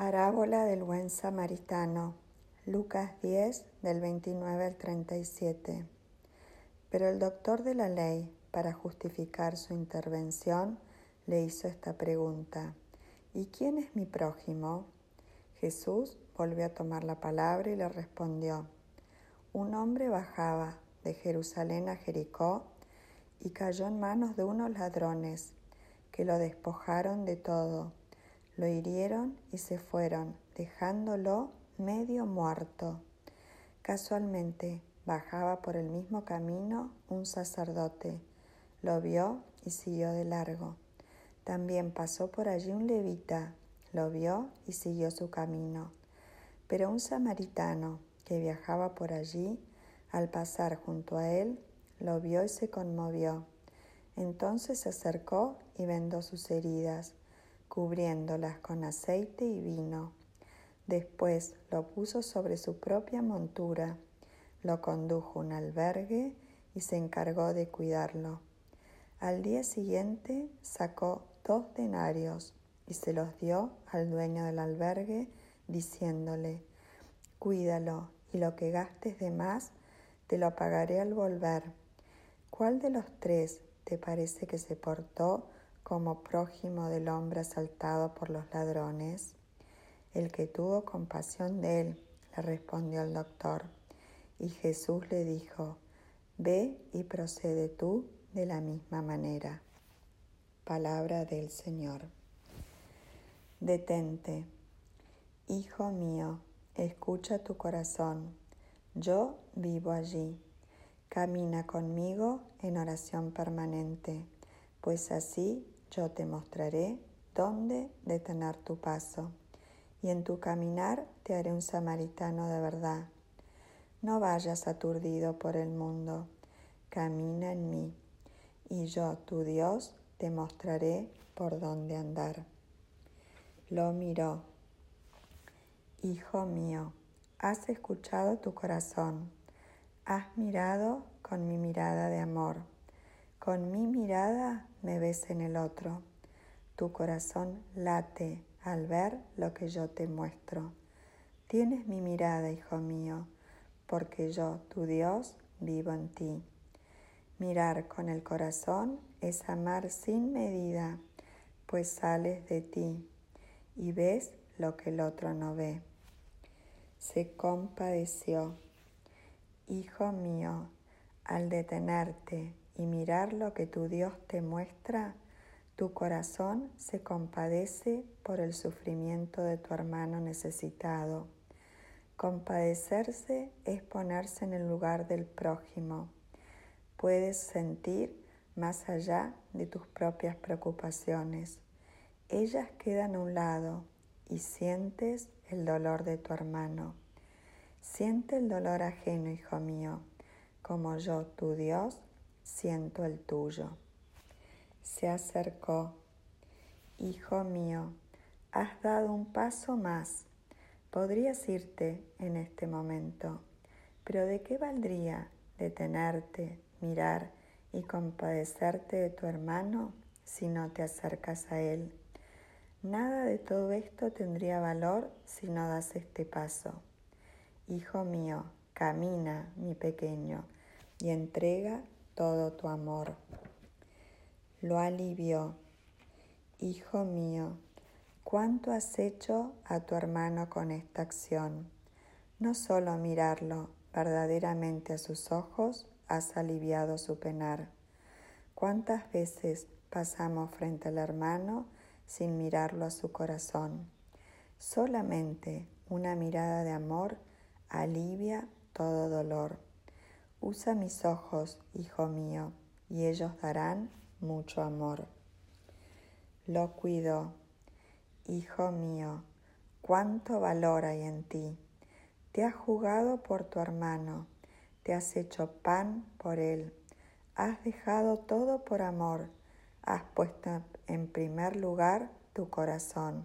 Parábola del buen samaritano. Lucas 10 del 29 al 37. Pero el doctor de la ley, para justificar su intervención, le hizo esta pregunta. ¿Y quién es mi prójimo? Jesús volvió a tomar la palabra y le respondió. Un hombre bajaba de Jerusalén a Jericó y cayó en manos de unos ladrones que lo despojaron de todo lo hirieron y se fueron, dejándolo medio muerto. Casualmente bajaba por el mismo camino un sacerdote. Lo vio y siguió de largo. También pasó por allí un levita. Lo vio y siguió su camino. Pero un samaritano que viajaba por allí, al pasar junto a él, lo vio y se conmovió. Entonces se acercó y vendó sus heridas cubriéndolas con aceite y vino. Después lo puso sobre su propia montura, lo condujo a un albergue y se encargó de cuidarlo. Al día siguiente sacó dos denarios y se los dio al dueño del albergue, diciéndole, Cuídalo y lo que gastes de más te lo pagaré al volver. ¿Cuál de los tres te parece que se portó como prójimo del hombre asaltado por los ladrones? El que tuvo compasión de él, le respondió el doctor. Y Jesús le dijo, Ve y procede tú de la misma manera. Palabra del Señor. Detente. Hijo mío, escucha tu corazón. Yo vivo allí. Camina conmigo en oración permanente pues así yo te mostraré dónde detener tu paso, y en tu caminar te haré un samaritano de verdad. No vayas aturdido por el mundo, camina en mí, y yo, tu Dios, te mostraré por dónde andar. Lo miró. Hijo mío, has escuchado tu corazón, has mirado con mi mirada de amor con mi mirada me ves en el otro. Tu corazón late al ver lo que yo te muestro. Tienes mi mirada, hijo mío, porque yo, tu Dios, vivo en ti. Mirar con el corazón es amar sin medida, pues sales de ti y ves lo que el otro no ve. Se compadeció. Hijo mío, al detenerte y mirar lo que tu Dios te muestra, tu corazón se compadece por el sufrimiento de tu hermano necesitado. Compadecerse es ponerse en el lugar del prójimo. Puedes sentir más allá de tus propias preocupaciones. Ellas quedan a un lado y sientes el dolor de tu hermano. Siente el dolor ajeno, hijo mío, como yo, tu Dios, siento el tuyo. Se acercó. Hijo mío, has dado un paso más. Podrías irte en este momento, pero ¿de qué valdría detenerte, mirar y compadecerte de tu hermano si no te acercas a él? Nada de todo esto tendría valor si no das este paso. Hijo mío, camina, mi pequeño, y entrega todo tu amor. Lo alivió. Hijo mío, ¿cuánto has hecho a tu hermano con esta acción? No solo mirarlo verdaderamente a sus ojos has aliviado su penar. ¿Cuántas veces pasamos frente al hermano sin mirarlo a su corazón? Solamente una mirada de amor alivia todo dolor. Usa mis ojos, hijo mío, y ellos darán mucho amor. Lo cuido, hijo mío, cuánto valor hay en ti. Te has jugado por tu hermano, te has hecho pan por él, has dejado todo por amor, has puesto en primer lugar tu corazón,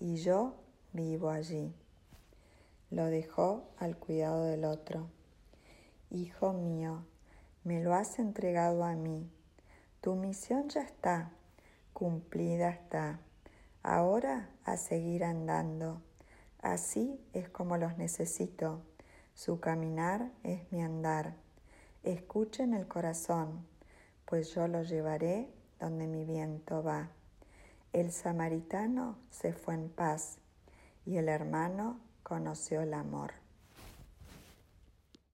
y yo vivo allí. Lo dejó al cuidado del otro. Hijo mío, me lo has entregado a mí. Tu misión ya está, cumplida está. Ahora a seguir andando. Así es como los necesito. Su caminar es mi andar. Escuchen el corazón, pues yo lo llevaré donde mi viento va. El samaritano se fue en paz y el hermano conoció el amor.